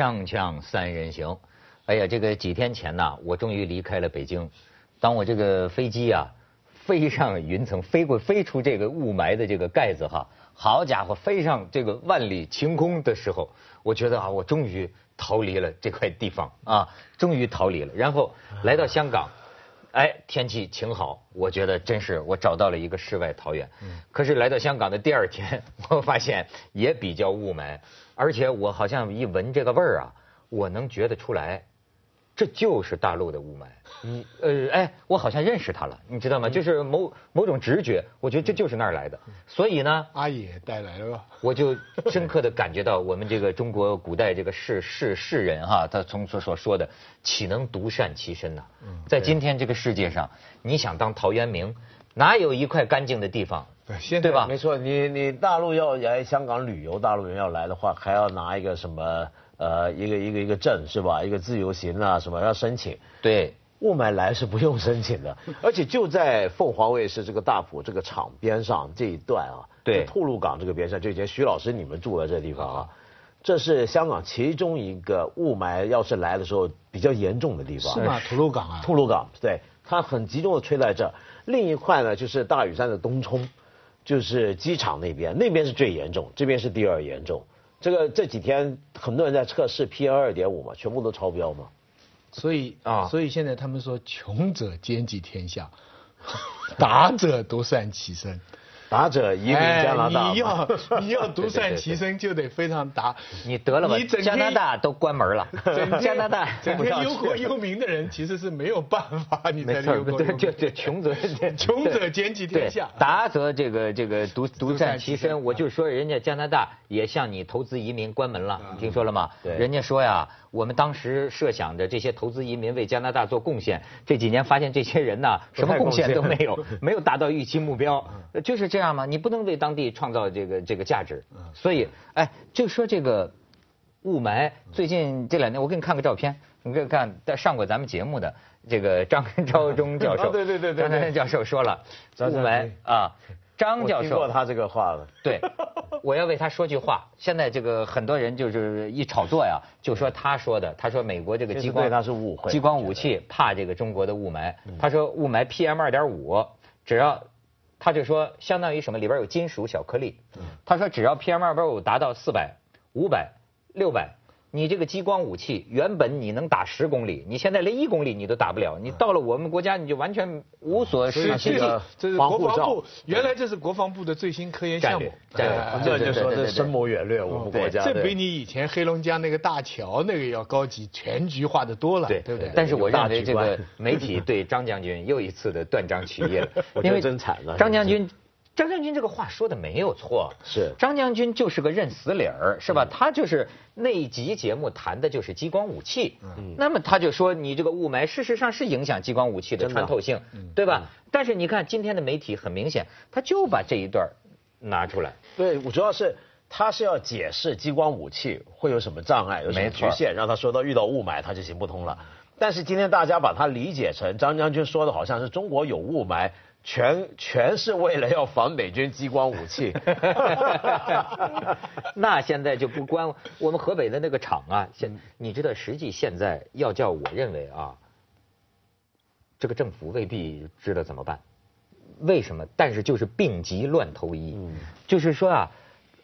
锵锵三人行，哎呀，这个几天前呐，我终于离开了北京。当我这个飞机啊飞上云层，飞过飞出这个雾霾的这个盖子哈，好家伙，飞上这个万里晴空的时候，我觉得啊，我终于逃离了这块地方啊，终于逃离了。然后来到香港，哎，天气晴好，我觉得真是我找到了一个世外桃源。可是来到香港的第二天，我发现也比较雾霾。而且我好像一闻这个味儿啊，我能觉得出来，这就是大陆的雾霾。你，呃，哎，我好像认识他了，你知道吗？就是某某种直觉，我觉得这就是那儿来的。所以呢，阿爷带来了？我就深刻的感觉到我们这个中国古代这个士士士人哈，他从所所说的岂能独善其身呢？在今天这个世界上，你想当陶渊明，哪有一块干净的地方？对，对吧？没错，你你大陆要来香港旅游，大陆人要来的话，还要拿一个什么呃一个一个一个证是吧？一个自由行啊什么要申请。对，雾霾来是不用申请的，而且就在凤凰卫视这个大埔这个厂边上这一段啊，对，吐露港这个边上，就以前徐老师你们住的这地方啊，这是香港其中一个雾霾要是来的时候比较严重的地方。是吗？吐露港啊？吐露港，对，它很集中的吹在这。另一块呢，就是大屿山的东冲。就是机场那边，那边是最严重，这边是第二严重。这个这几天很多人在测试 PM 二点五嘛，全部都超标嘛。所以啊，所以现在他们说，穷者兼济天下，达者独善其身。达者移民加拿大，你要你要 独善其身，就得非常达。你得了吧？加拿大都关门了。加拿大 整天忧国忧民的人，其实是没有办法。你在忧国忧民。就就穷则穷者兼济天下，达则这个这个独独善其身。我就说人家加拿大也向你投资移民关门了，你听说了吗？人家说呀。我们当时设想着这些投资移民为加拿大做贡献，这几年发现这些人呢，什么贡献都没有，没有达到预期目标，就是这样吗？你不能为当地创造这个这个价值，所以，哎，就说这个雾霾，最近这两天，我给你看个照片，你看看上过咱们节目的这个张 昭忠教授，对对对对，张昭忠教授说了，雾霾啊。张教授听过他这个话了。对，我要为他说句话。现在这个很多人就是一炒作呀，就说他说的。他说美国这个激光他是误会，激光武器怕这个中国的雾霾。他说雾霾 PM 二点五，只要他就说相当于什么里边有金属小颗粒。他说只要 PM 二点五达到四百、五百、六百。你这个激光武器原本你能打十公里，你现在连一公里你都打不了。你到了我们国家，你就完全无所事事。这是国防部，原来这是国防部的最新科研项目。这就说这深谋远虑，我们国家。这比你以前黑龙江那个大桥那个要高级，全局化的多了，对不对？但是我认为这个媒体 对张将军又一次的断章取义了，因为真惨了。张将军。张将军这个话说的没有错，是。张将军就是个认死理儿，是吧？他就是那一集节目谈的就是激光武器，嗯，那么他就说你这个雾霾事实上是影响激光武器的穿透性，对吧？但是你看今天的媒体很明显，他就把这一段拿出来，对，我主要是他是要解释激光武器会有什么障碍，有什么局限，让他说到遇到雾霾他就行不通了。但是今天大家把它理解成张将军说的好像是中国有雾霾。全全是为了要防美军激光武器，那现在就不关我们河北的那个厂啊。现你知道，实际现在要叫我认为啊，这个政府未必知道怎么办。为什么？但是就是病急乱投医，就是说啊，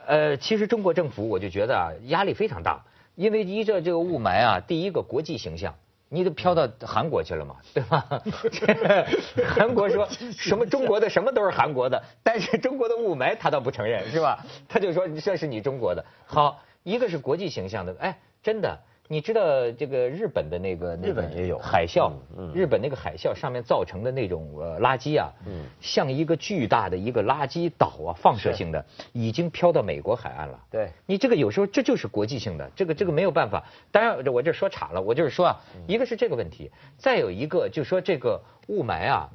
呃，其实中国政府我就觉得啊，压力非常大，因为依着这个雾霾啊，第一个国际形象。你都飘到韩国去了嘛，对吧？韩国说什么中国的什么都是韩国的，但是中国的雾霾他倒不承认，是吧？他就说这是你中国的。好，一个是国际形象的，哎，真的。你知道这个日本的那个日本也有海啸，日本那个海啸上面造成的那种呃垃圾啊，像一个巨大的一个垃圾岛啊，放射性的，已经飘到美国海岸了。对，你这个有时候这就是国际性的，这个这个没有办法。当然我这说岔了，我就是说啊，一个是这个问题，再有一个就是说这个雾霾啊。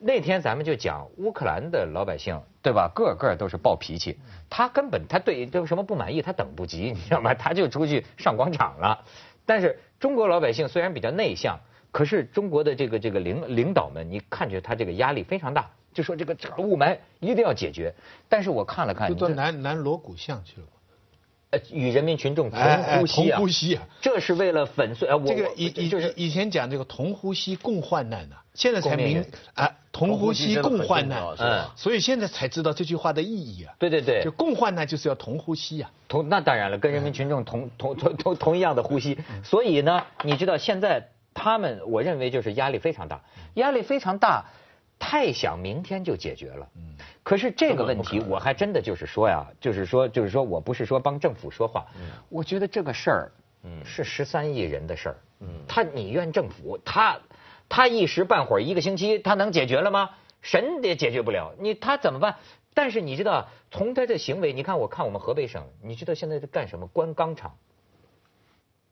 那天咱们就讲乌克兰的老百姓，对吧？个个都是暴脾气，他根本他对这个什么不满意，他等不及，你知道吗？他就出去上广场了。但是中国老百姓虽然比较内向，可是中国的这个这个领领导们，你看着他这个压力非常大，就说这个雾霾一定要解决。但是我看了看，就到南南锣鼓巷去了。呃，与人民群众同呼吸啊，同呼吸啊，这是为了粉碎。这个以以就是以前讲这个同呼吸共患难呢，现在才明啊，同呼吸共患难，嗯，所以现在才知道这句话的意义啊。对对对，就共患难就是要同呼吸啊。同那当然了，跟人民群众同同同同同一样的呼吸。所以呢，你知道现在他们，我认为就是压力非常大，压力非常大。太想明天就解决了，嗯，可是这个问题我还真的就是说呀，就是说就是说我不是说帮政府说话，嗯，我觉得这个事儿，嗯，是十三亿人的事儿，嗯，他你怨政府，他他一时半会儿一个星期他能解决了吗？神也解决不了，你他怎么办？但是你知道从他的行为，你看我看我们河北省，你知道现在在干什么？关钢厂，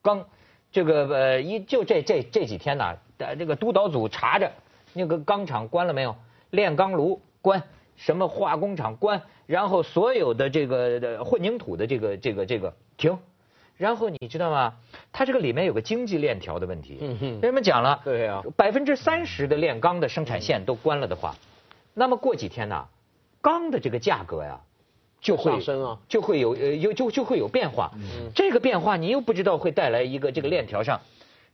钢这个呃一就这这这几天呢，这个督导组查着。那个钢厂关了没有？炼钢炉关，什么化工厂关，然后所有的这个混凝土的这个这个这个停，然后你知道吗？它这个里面有个经济链条的问题。嗯哼。为什么讲了？对呀。百分之三十的炼钢的生产线都关了的话，那么过几天呢，钢的这个价格呀，就会上升啊，就会有呃有就就会有变化。嗯。这个变化你又不知道会带来一个这个链条上。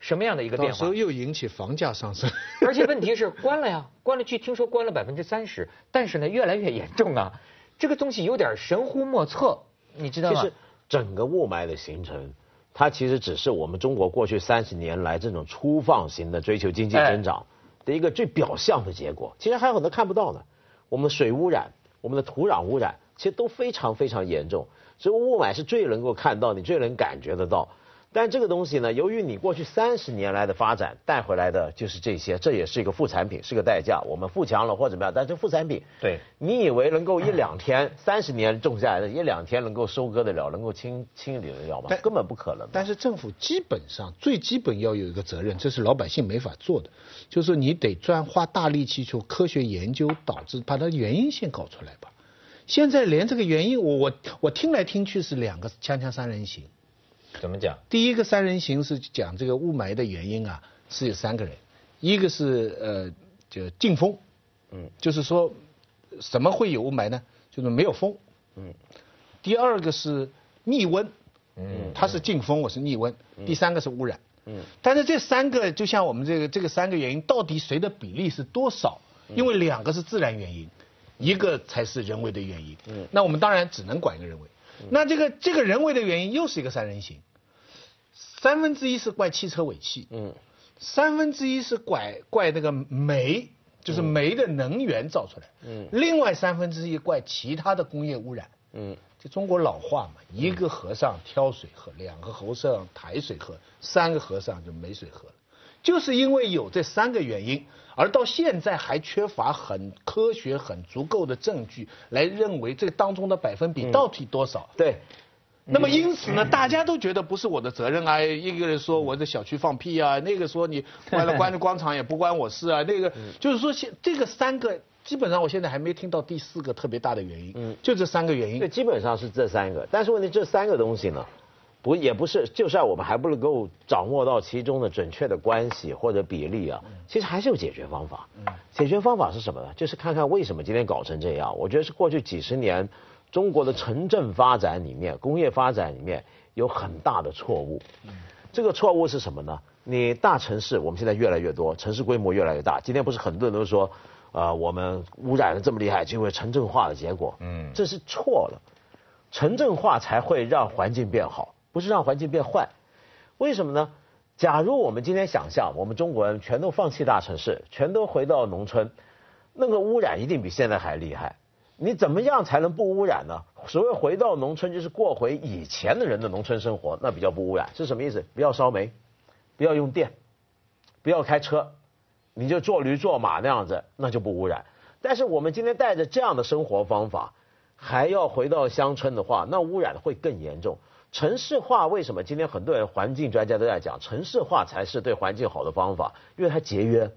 什么样的一个变化？到时候又引起房价上升。而且问题是关了呀，关了，据听说关了百分之三十，但是呢越来越严重啊，这个东西有点神乎莫测，你知道吗？其实整个雾霾的形成，它其实只是我们中国过去三十年来这种粗放型的追求经济增长的一个最表象的结果。其实还有很多看不到的，我们的水污染、我们的土壤污染，其实都非常非常严重。所以雾霾是最能够看到，你最能感觉得到。但这个东西呢，由于你过去三十年来的发展带回来的就是这些，这也是一个副产品，是个代价。我们富强了或怎么样，但是副产品。对。你以为能够一两天，三十年种下来的，一两天能够收割得了，能够清清理得了吗？根本不可能。但是政府基本上最基本要有一个责任，这是老百姓没法做的，就是你得专花大力气去科学研究，导致把它原因先搞出来吧。现在连这个原因，我我我听来听去是两个锵锵三人行。怎么讲？第一个三人行是讲这个雾霾的原因啊，是有三个人，一个是呃，就禁风，嗯，就是说，什么会有雾霾呢？就是没有风，嗯。第二个是逆温，嗯，它是禁风，我是逆温。第三个是污染，嗯。但是这三个就像我们这个这个三个原因，到底谁的比例是多少？因为两个是自然原因，一个才是人为的原因。嗯。那我们当然只能管一个人为。那这个这个人为的原因又是一个三人行，三分之一是怪汽车尾气，嗯，三分之一是怪怪那个煤，就是煤的能源造出来，嗯，另外三分之一怪其他的工业污染，嗯，就中国老话嘛，一个和尚挑水喝，两个和尚抬水喝，三个和尚就没水喝了。就是因为有这三个原因，而到现在还缺乏很科学、很足够的证据来认为这个当中的百分比到底多少。对。那么因此呢，大家都觉得不是我的责任啊。一个人说我的小区放屁啊，那个说你关了关了广场也不关我事啊。那个就是说，现这个三个基本上我现在还没听到第四个特别大的原因。嗯。就这三个原因。对，基本上是这三个。但是问题这三个东西呢？不也不是，就算我们还不能够掌握到其中的准确的关系或者比例啊，其实还是有解决方法。解决方法是什么呢？就是看看为什么今天搞成这样。我觉得是过去几十年中国的城镇发展里面、工业发展里面有很大的错误。这个错误是什么呢？你大城市我们现在越来越多，城市规模越来越大。今天不是很多人都说，呃，我们污染的这么厉害，就因为城镇化的结果。嗯，这是错了。城镇化才会让环境变好。不是让环境变坏，为什么呢？假如我们今天想象，我们中国人全都放弃大城市，全都回到农村，那个污染一定比现在还厉害。你怎么样才能不污染呢？所谓回到农村，就是过回以前的人的农村生活，那比较不污染。是什么意思？不要烧煤，不要用电，不要开车，你就坐驴坐马那样子，那就不污染。但是我们今天带着这样的生活方法，还要回到乡村的话，那污染会更严重。城市化为什么今天很多人环境专家都在讲城市化才是对环境好的方法？因为它节约。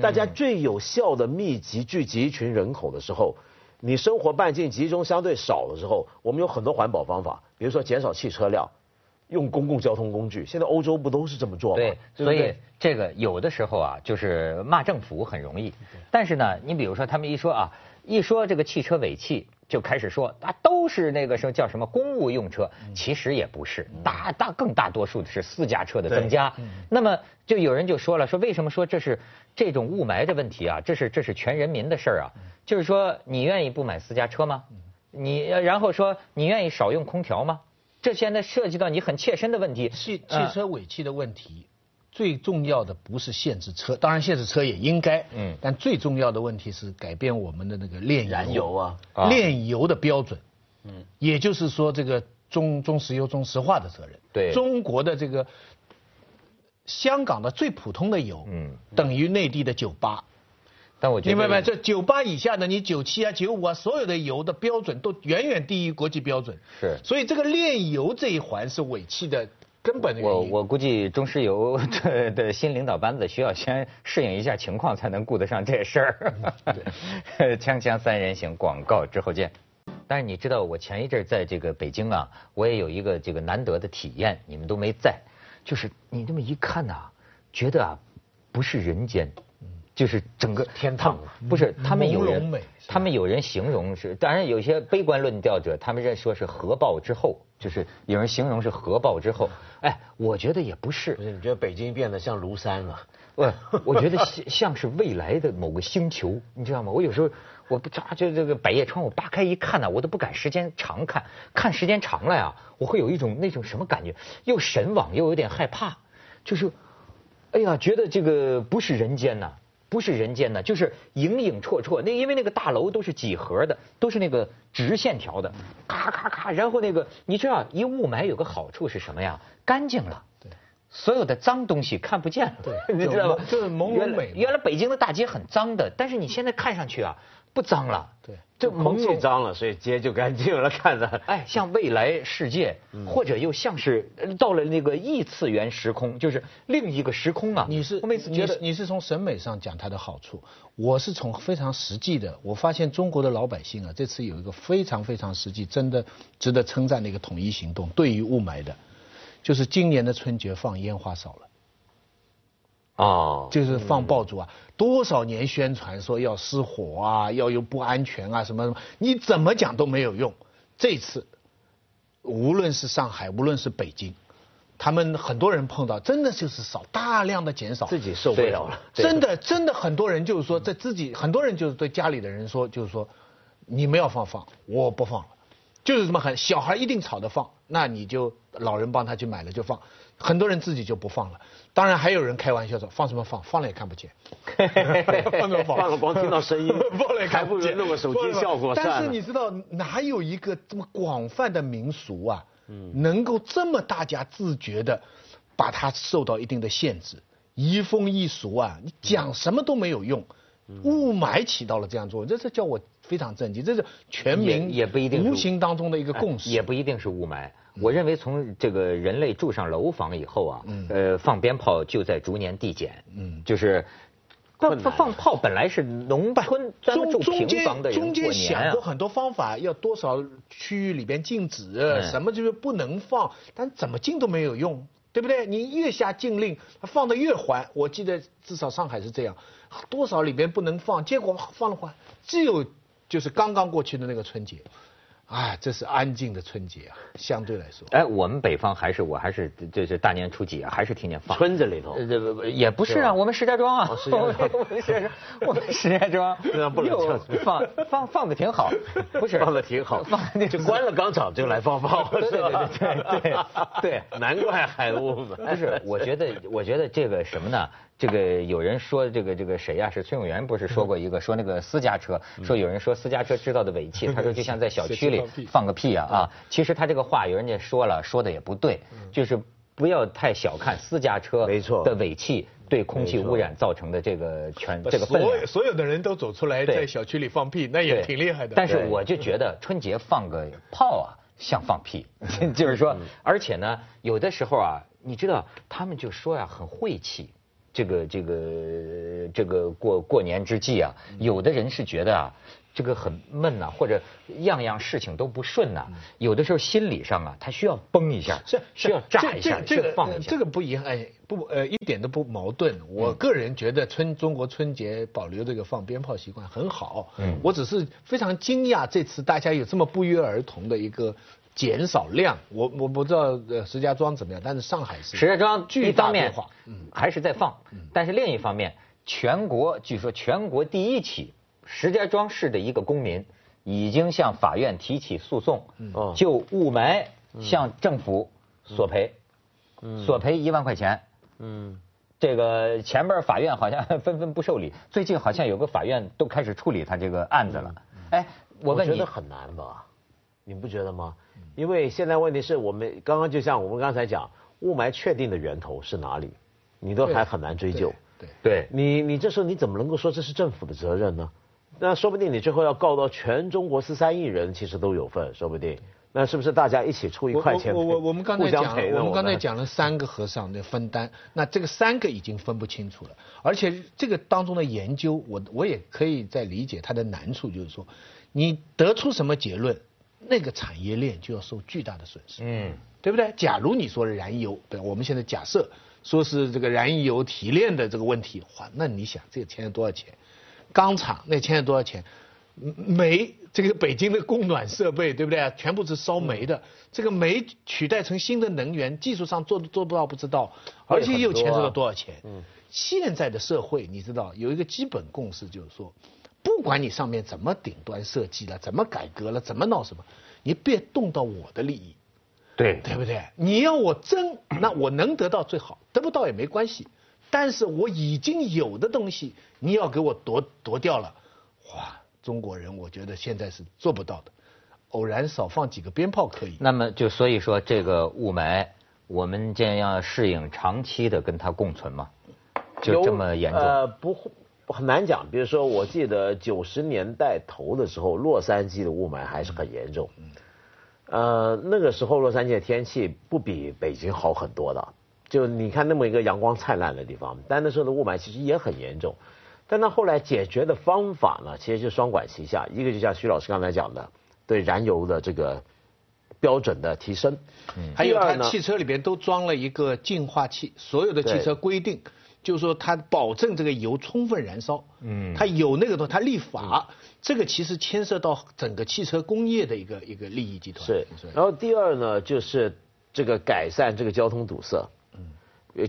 大家最有效的密集聚集一群人口的时候，你生活半径集中相对少的时候，我们有很多环保方法，比如说减少汽车量，用公共交通工具。现在欧洲不都是这么做吗？对，所以这个有的时候啊，就是骂政府很容易，但是呢，你比如说他们一说啊，一说这个汽车尾气。就开始说啊，都是那个什么叫什么公务用车，其实也不是，大大更大多数的是私家车的增加。那么就有人就说了，说为什么说这是这种雾霾的问题啊？这是这是全人民的事儿啊。就是说，你愿意不买私家车吗？你然后说你愿意少用空调吗？这现在涉及到你很切身的问题。汽汽车尾气的问题。最重要的不是限制车，当然限制车也应该，嗯，但最重要的问题是改变我们的那个炼燃油啊，炼油的标准，嗯，也就是说这个中中石油中石化的责任，对，中国的这个香港的最普通的油，嗯，等于内地的九八，但我觉得明白没？这九八以下的，你九七啊九五啊，所有的油的标准都远远低于国际标准，是，所以这个炼油这一环是尾气的。根本我我估计中石油 的的新领导班子需要先适应一下情况，才能顾得上这事儿。锵锵三人行，广告之后见。但是你知道，我前一阵在这个北京啊，我也有一个这个难得的体验，你们都没在，就是你这么一看呐，觉得啊，不是人间。就是整个天堂，不是他们有人，他们有人形容是，当然有些悲观论调者，他们认说是核爆之后，就是有人形容是核爆之后，哎，我觉得也不是。不是，你觉得北京变得像庐山了？不，我觉得像像是未来的某个星球，你知道吗？我有时候我不咋就这个百叶窗，我扒开一看呢，我都不敢时间长看，看时间长了呀，我会有一种那种什么感觉，又神往又有点害怕，就是，哎呀，觉得这个不是人间呐。不是人间的，就是影影绰绰。那因为那个大楼都是几何的，都是那个直线条的，咔咔咔。然后那个你知道，一雾霾有个好处是什么呀？干净了，对，所有的脏东西看不见了，对，你知道吗？就是朦胧美。原来北京的大街很脏的，但是你现在看上去啊。不脏了，对，就空气脏了，所以街就干净了，看着，哎，像未来世界，或者又像是到了那个异次元时空，就是另一个时空啊。你是，我每次觉得你是从审美上讲它的好处，我是从非常实际的。我发现中国的老百姓啊，这次有一个非常非常实际，真的值得称赞的一个统一行动，对于雾霾的，就是今年的春节放烟花少了。哦，就是放爆竹啊！多少年宣传说要失火啊，要有不安全啊，什么什么，你怎么讲都没有用。这次，无论是上海，无论是北京，他们很多人碰到，真的就是少，大量的减少，自己受不了了。真的，真的很多人就是说，在自己很多人就是对家里的人说，就是说，你们要放放，我不放了，就是这么狠。小孩一定吵着放，那你就老人帮他去买了就放。很多人自己就不放了，当然还有人开玩笑说放什么放，放了也看不见，放什么放，放了光听到声音，放了也看不见，弄个手机效果但是你知道哪有一个这么广泛的民俗啊，能够这么大家自觉的把它受到一定的限制，移风易俗啊，你讲什么都没有用，雾霾起到了这样作用，这是叫我非常震惊，这是全民也不一定无形当中的一个共识，也不一定是雾霾。我认为从这个人类住上楼房以后啊，呃，放鞭炮就在逐年递减。嗯，就是放放炮本来是农村住平房的人中间想过很多方法，要多少区域里边禁止，什么就是不能放，但怎么禁都没有用，对不对？你越下禁令，放的越缓。我记得至少上海是这样，多少里边不能放，结果放了缓，只有就是刚刚过去的那个春节。哎，这是安静的春节啊，相对来说。哎，我们北方还是我还是就是大年初几啊，还是天天放。村子里头？这不也不是啊，我们石家庄啊，我们石家庄，我们石家庄，又放放放的挺好，不是放的挺好，放就关了钢厂就来放炮，对对？对对对，难怪海雾嘛。不是，我觉得我觉得这个什么呢？这个有人说这个这个谁呀？是崔永元不是说过一个说那个私家车，说有人说私家车制造的尾气，他说就像在小区里 放个屁啊啊！其实他这个话有人家说了，说的也不对，就是不要太小看私家车的尾气对空气污染造成的这个全这个分量。所有所有的人都走出来在小区里放屁，那也挺厉害的。但是我就觉得春节放个炮啊，像放屁，就是说，而且呢，有的时候啊，你知道他们就说呀，很晦气。这个这个个这个过过年之际啊，有的人是觉得啊。这个很闷呐，或者样样事情都不顺呐，有的时候心理上啊，他需要崩一下，是需要炸一下，这个放一下。这个不一样，哎，不呃，一点都不矛盾。我个人觉得春中国春节保留这个放鞭炮习惯很好。嗯，我只是非常惊讶，这次大家有这么不约而同的一个减少量。我我不知道呃石家庄怎么样，但是上海是石家庄一方面嗯还是在放，但是另一方面，全国据说全国第一起。石家庄市的一个公民已经向法院提起诉讼，就雾霾向政府索赔，索赔一万块钱。嗯，这个前边法院好像 纷纷不受理，最近好像有个法院都开始处理他这个案子了。哎，我问你，觉得很难吧？你不觉得吗？因为现在问题是我们刚刚就像我们刚才讲，雾霾确定的源头是哪里，你都还很难追究。对，对你你这时候你怎么能够说这是政府的责任呢？那说不定你最后要告到全中国十三亿人，其实都有份，说不定。那是不是大家一起出一块钱？我我我们刚才讲，我们刚才讲了三个和尚的分担，那这个三个已经分不清楚了。而且这个当中的研究，我我也可以在理解它的难处，就是说，你得出什么结论，那个产业链就要受巨大的损失，嗯，对不对？假如你说燃油，对，我们现在假设说是这个燃油提炼的这个问题，哇，那你想这个钱多少钱？钢厂那欠了多少钱？煤这个北京的供暖设备对不对？全部是烧煤的，这个煤取代成新的能源，技术上做做不到不知道，而且又牵扯到多少钱？嗯，现在的社会你知道有一个基本共识，就是说，不管你上面怎么顶端设计了，怎么改革了，怎么闹什么，你别动到我的利益，对对不对？你要我争，那我能得到最好，得不到也没关系。但是我已经有的东西，你要给我夺夺掉了，哇！中国人我觉得现在是做不到的。偶然少放几个鞭炮可以。那么就所以说这个雾霾，我们将要适应长期的跟它共存吗？就这么严重？呃，不，很难讲。比如说，我记得九十年代头的时候，洛杉矶的雾霾还是很严重。呃，那个时候洛杉矶的天气不比北京好很多的。就你看那么一个阳光灿烂的地方，但那时候的雾霾其实也很严重。但他后来解决的方法呢，其实就双管齐下，一个就像徐老师刚才讲的，对燃油的这个标准的提升。嗯。还有他汽车里边都装了一个净化器，所有的汽车规定，就是说它保证这个油充分燃烧。嗯。它有那个东西，它立法，这个其实牵涉到整个汽车工业的一个一个利益集团。是。然后第二呢，就是这个改善这个交通堵塞。嗯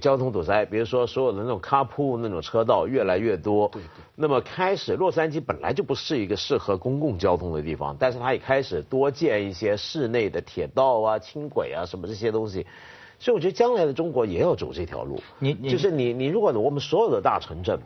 交通堵塞，比如说所有的那种卡铺那种车道越来越多，对对。那么开始，洛杉矶本来就不是一个适合公共交通的地方，但是它也开始多建一些室内的铁道啊、轻轨啊什么这些东西，所以我觉得将来的中国也要走这条路。你就是你你如果我们所有的大城镇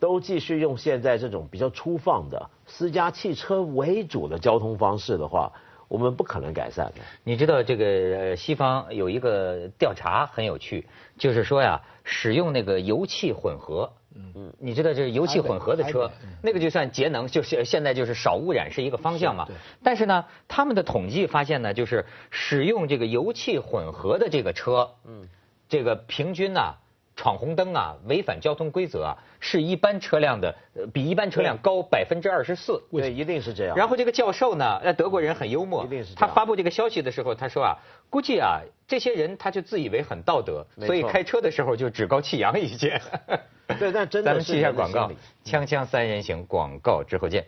都继续用现在这种比较粗放的私家汽车为主的交通方式的话。我们不可能改善的。你知道这个西方有一个调查很有趣，就是说呀，使用那个油气混合，嗯嗯，你知道这油气混合的车，那个就算节能，就是现在就是少污染是一个方向嘛。但是呢，他们的统计发现呢，就是使用这个油气混合的这个车，嗯，这个平均呢。闯红灯啊，违反交通规则啊，是一般车辆的比一般车辆高百分之二十四。对，一定是这样。然后这个教授呢，那德国人很幽默，一定是他发布这个消息的时候，他说啊，估计啊，这些人他就自以为很道德，所以开车的时候就趾高气扬一些。对，但真的咱们记一下广告，锵锵三人行广告之后见。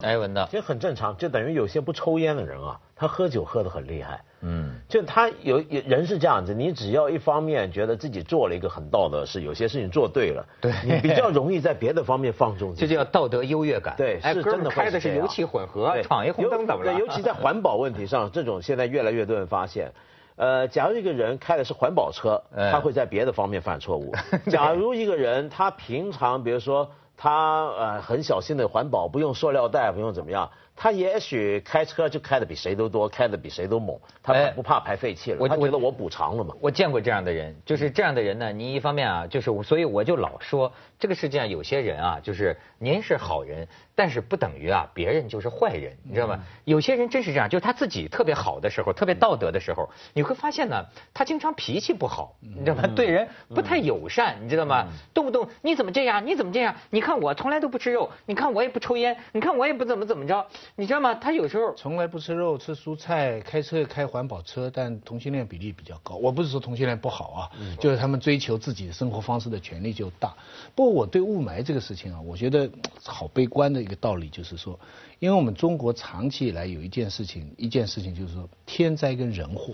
哎，文道，其实很正常，就等于有些不抽烟的人啊，他喝酒喝得很厉害。嗯，就他有人是这样子，你只要一方面觉得自己做了一个很道德事，有些事情做对了，对，你比较容易在别的方面放纵。这叫道德优越感。对，是真的开的是油气混合，闯一红灯怎么了？尤其在环保问题上，这种现在越来越多人发现，呃，假如一个人开的是环保车，他会在别的方面犯错误。假如一个人他平常比如说他呃很小心的环保，不用塑料袋，不用怎么样。他也许开车就开的比谁都多，开的比谁都猛，他不怕排废气了，他觉得我补偿了嘛。我见过这样的人，就是这样的人呢。你一方面啊，就是所以我就老说，这个世界上有些人啊，就是您是好人，但是不等于啊别人就是坏人，你知道吗？有些人真是这样，就是他自己特别好的时候，特别道德的时候，你会发现呢，他经常脾气不好，你知道吗？对人不太友善，你知道吗？动不动你怎么这样？你怎么这样？你看我从来都不吃肉，你看我也不抽烟，你看我也不怎么怎么着。你知道吗？他有时候从来不吃肉，吃蔬菜，开车开环保车，但同性恋比例比较高。我不是说同性恋不好啊，就是他们追求自己的生活方式的权利就大。不过我对雾霾这个事情啊，我觉得好悲观的一个道理就是说，因为我们中国长期以来有一件事情，一件事情就是说天灾跟人祸，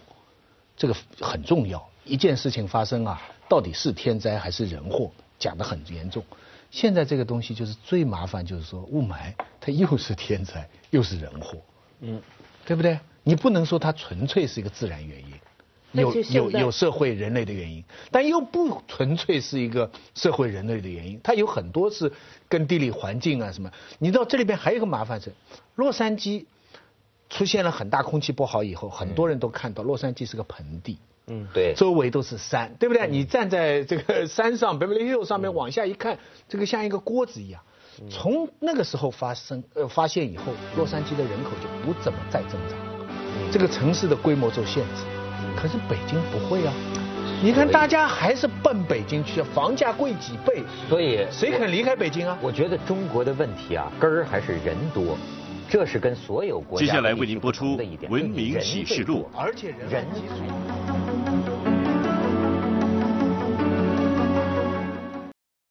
这个很重要。一件事情发生啊，到底是天灾还是人祸，讲得很严重。现在这个东西就是最麻烦，就是说雾霾它又是天灾又是人祸，嗯，对不对？你不能说它纯粹是一个自然原因，有有有社会人类的原因，但又不纯粹是一个社会人类的原因，它有很多是跟地理环境啊什么。你知道这里边还有一个麻烦是，洛杉矶出现了很大空气不好以后，很多人都看到洛杉矶是个盆地。嗯，对，周围都是山，对不对？你站在这个山上，Beverly Hills 上面往下一看，这个像一个锅子一样。从那个时候发生呃发现以后，洛杉矶的人口就不怎么再增长，这个城市的规模受限制。可是北京不会啊，你看大家还是奔北京去，房价贵几倍，所以谁肯离开北京啊？我觉得中国的问题啊，根儿还是人多，这是跟所有国家接下来为您播出《文明启示录》，而且人。